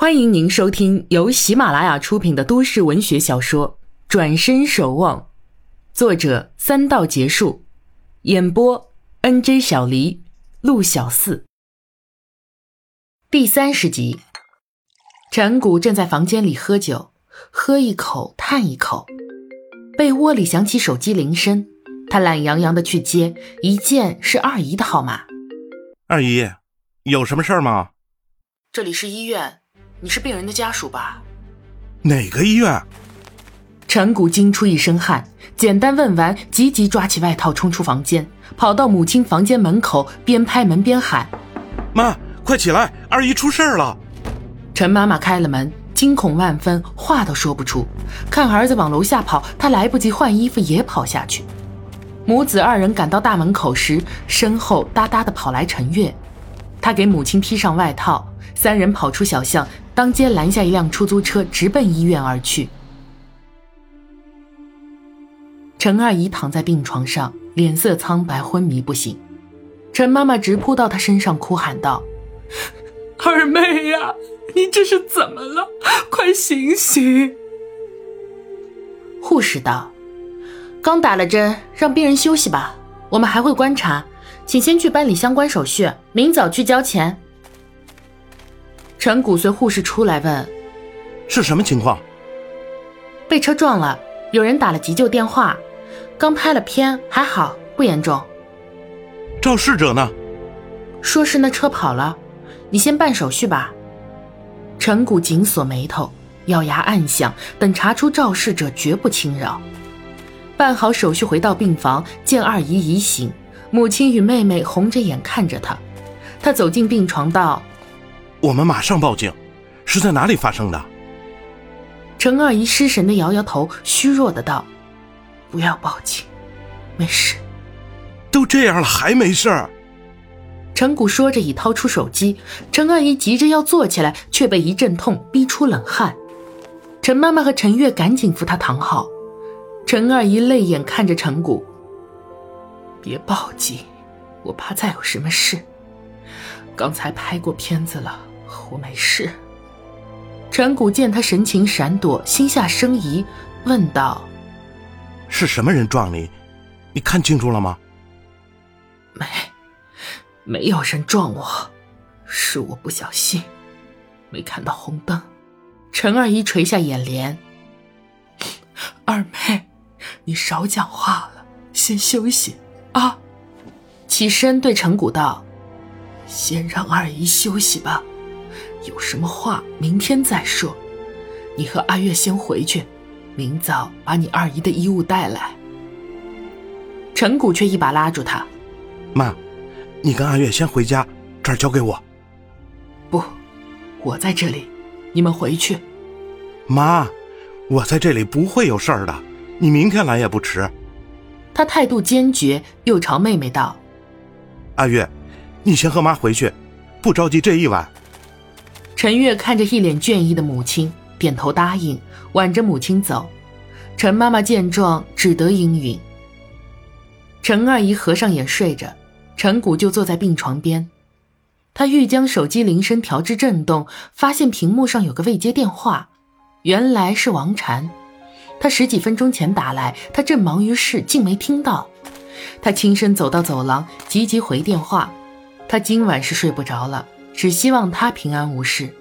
欢迎您收听由喜马拉雅出品的都市文学小说《转身守望》，作者三道结束，演播 N J 小黎、陆小四。第三十集，陈谷正在房间里喝酒，喝一口叹一口，被窝里响起手机铃声，他懒洋洋的去接，一见是二姨的号码。二姨，有什么事儿吗？这里是医院。你是病人的家属吧？哪个医院？陈谷惊出一身汗，简单问完，急急抓起外套冲出房间，跑到母亲房间门口，边拍门边喊：“妈，快起来，二姨出事了！”陈妈妈开了门，惊恐万分，话都说不出。看儿子往楼下跑，她来不及换衣服，也跑下去。母子二人赶到大门口时，身后哒哒的跑来陈月，他给母亲披上外套，三人跑出小巷。当街拦下一辆出租车，直奔医院而去。陈二姨躺在病床上，脸色苍白，昏迷不醒。陈妈妈直扑到她身上，哭喊道：“二妹呀，你这是怎么了？快醒醒！”护士道：“刚打了针，让病人休息吧，我们还会观察，请先去办理相关手续，明早去交钱。”陈谷随护士出来问：“是什么情况？”被车撞了，有人打了急救电话，刚拍了片，还好，不严重。肇事者呢？说是那车跑了，你先办手续吧。陈谷紧锁眉头，咬牙暗想：等查出肇事者，绝不轻饶。办好手续，回到病房，见二姨已醒，母亲与妹妹红着眼看着他。他走进病床道。我们马上报警，是在哪里发生的？陈二姨失神的摇摇头，虚弱的道：“不要报警，没事。”都这样了还没事？陈谷说着已掏出手机，陈二姨急着要坐起来，却被一阵痛逼出冷汗。陈妈妈和陈月赶紧扶她躺好。陈二姨泪眼看着陈谷：“别报警，我怕再有什么事。刚才拍过片子了。”我没事。陈谷见他神情闪躲，心下生疑，问道：“是什么人撞你？你看清楚了吗？”“没，没有人撞我，是我不小心，没看到红灯。”陈二姨垂下眼帘：“二妹，你少讲话了，先休息啊。”起身对陈谷道：“先让二姨休息吧。”有什么话明天再说，你和阿月先回去，明早把你二姨的衣物带来。陈谷却一把拉住他：“妈，你跟阿月先回家，这儿交给我。”“不，我在这里，你们回去。”“妈，我在这里不会有事儿的，你明天来也不迟。”他态度坚决，又朝妹妹道：“阿月，你先和妈回去，不着急这一晚。”陈月看着一脸倦意的母亲，点头答应，挽着母亲走。陈妈妈见状，只得应允。陈二姨合上眼睡着，陈谷就坐在病床边。他欲将手机铃声调至震动，发现屏幕上有个未接电话，原来是王禅。他十几分钟前打来，他正忙于事，竟没听到。他轻身走到走廊，急急回电话。他今晚是睡不着了。只希望他平安无事。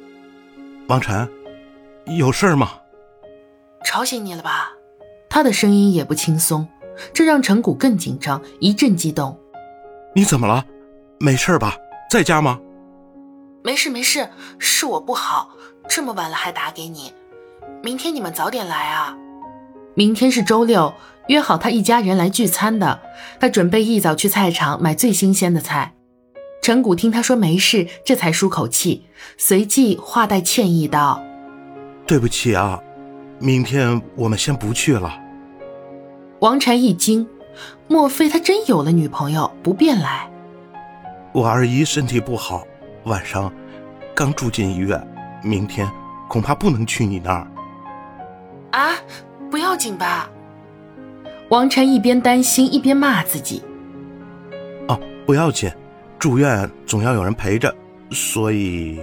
王晨，有事吗？吵醒你了吧？他的声音也不轻松，这让陈谷更紧张，一阵激动。你怎么了？没事吧？在家吗？没事没事，是我不好，这么晚了还打给你。明天你们早点来啊。明天是周六，约好他一家人来聚餐的。他准备一早去菜场买最新鲜的菜。陈谷听他说没事，这才舒口气，随即话带歉意道：“对不起啊，明天我们先不去了。”王禅一惊，莫非他真有了女朋友，不便来？我二姨身体不好，晚上刚住进医院，明天恐怕不能去你那儿。啊，不要紧吧？王禅一边担心一边骂自己：“哦，不要紧。”住院总要有人陪着，所以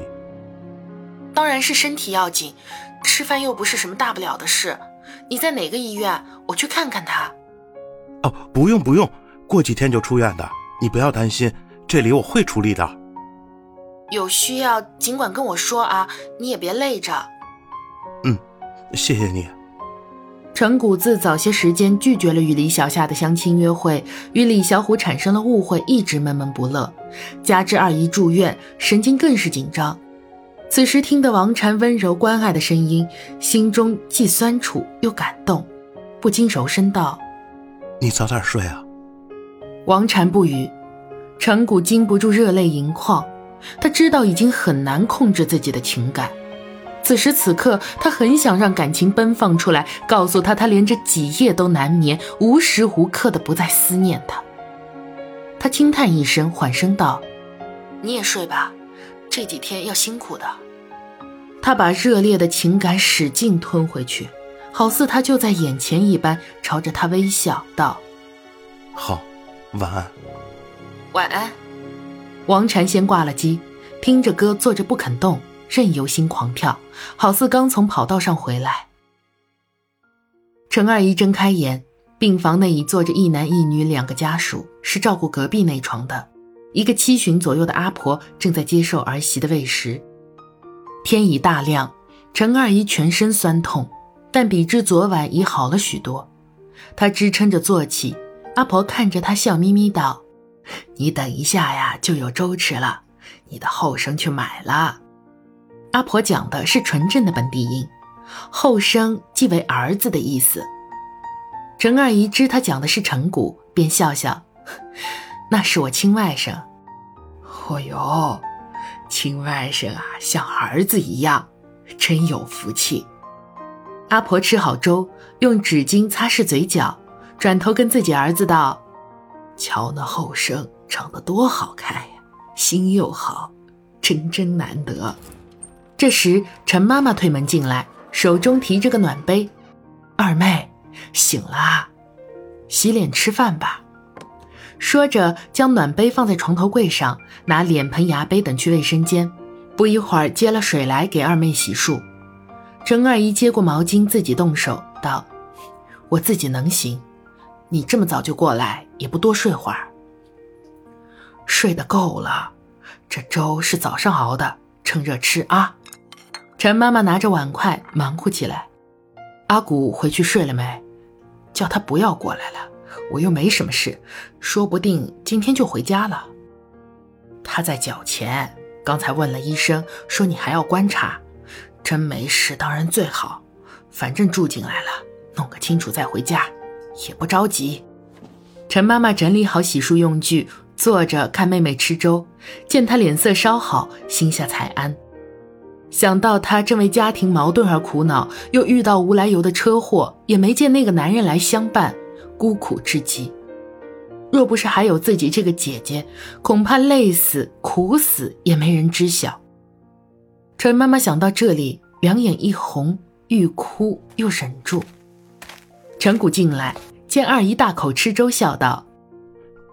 当然是身体要紧，吃饭又不是什么大不了的事。你在哪个医院？我去看看他。哦，不用不用，过几天就出院的，你不要担心，这里我会处理的。有需要尽管跟我说啊，你也别累着。嗯，谢谢你。陈谷自早些时间拒绝了与李小夏的相亲约会，与李小虎产生了误会，一直闷闷不乐。加之二姨住院，神经更是紧张。此时听得王禅温柔关爱的声音，心中既酸楚又感动，不禁柔声道：“你早点睡啊。”王禅不语，陈谷禁不住热泪盈眶。他知道已经很难控制自己的情感。此时此刻，他很想让感情奔放出来，告诉他，他连着几夜都难眠，无时无刻的不再思念他。他轻叹一声，缓声道：“你也睡吧，这几天要辛苦的。”他把热烈的情感使劲吞回去，好似他就在眼前一般，朝着他微笑道：“好，晚安。”晚安。王禅先挂了机，听着歌，坐着不肯动。任由心狂跳，好似刚从跑道上回来。陈二姨睁开眼，病房内已坐着一男一女两个家属，是照顾隔壁那床的。一个七旬左右的阿婆正在接受儿媳的喂食。天已大亮，陈二姨全身酸痛，但比之昨晚已好了许多。她支撑着坐起，阿婆看着她笑眯眯道：“你等一下呀，就有粥吃了。你的后生去买了。”阿婆讲的是纯正的本地音，后生即为儿子的意思。陈二姨知他讲的是陈谷，便笑笑：“ 那是我亲外甥。”“哦哟，亲外甥啊，像儿子一样，真有福气。”阿婆吃好粥，用纸巾擦拭嘴角，转头跟自己儿子道：“瞧那后生长得多好看呀，心又好，真真难得。”这时，陈妈妈推门进来，手中提着个暖杯。二妹，醒了，洗脸吃饭吧。说着，将暖杯放在床头柜上，拿脸盆、牙杯等去卫生间。不一会儿，接了水来给二妹洗漱。陈二姨接过毛巾，自己动手道：“我自己能行，你这么早就过来，也不多睡会儿。睡得够了，这粥是早上熬的，趁热吃啊。”陈妈妈拿着碗筷忙活起来。阿古回去睡了没？叫他不要过来了，我又没什么事，说不定今天就回家了。他在脚前，刚才问了医生，说你还要观察。真没事，当然最好。反正住进来了，弄个清楚再回家，也不着急。陈妈妈整理好洗漱用具，坐着看妹妹吃粥，见她脸色稍好，心下才安。想到她正为家庭矛盾而苦恼，又遇到无来由的车祸，也没见那个男人来相伴，孤苦至极。若不是还有自己这个姐姐，恐怕累死、苦死也没人知晓。陈妈妈想到这里，两眼一红，欲哭又忍住。陈谷进来，见二姨大口吃粥，笑道：“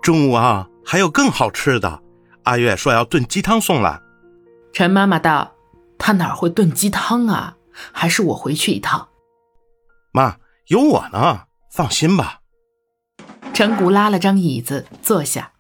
中午啊，还有更好吃的。阿月说要炖鸡汤送来。”陈妈妈道。他哪会炖鸡汤啊？还是我回去一趟。妈，有我呢，放心吧。陈谷拉了张椅子坐下，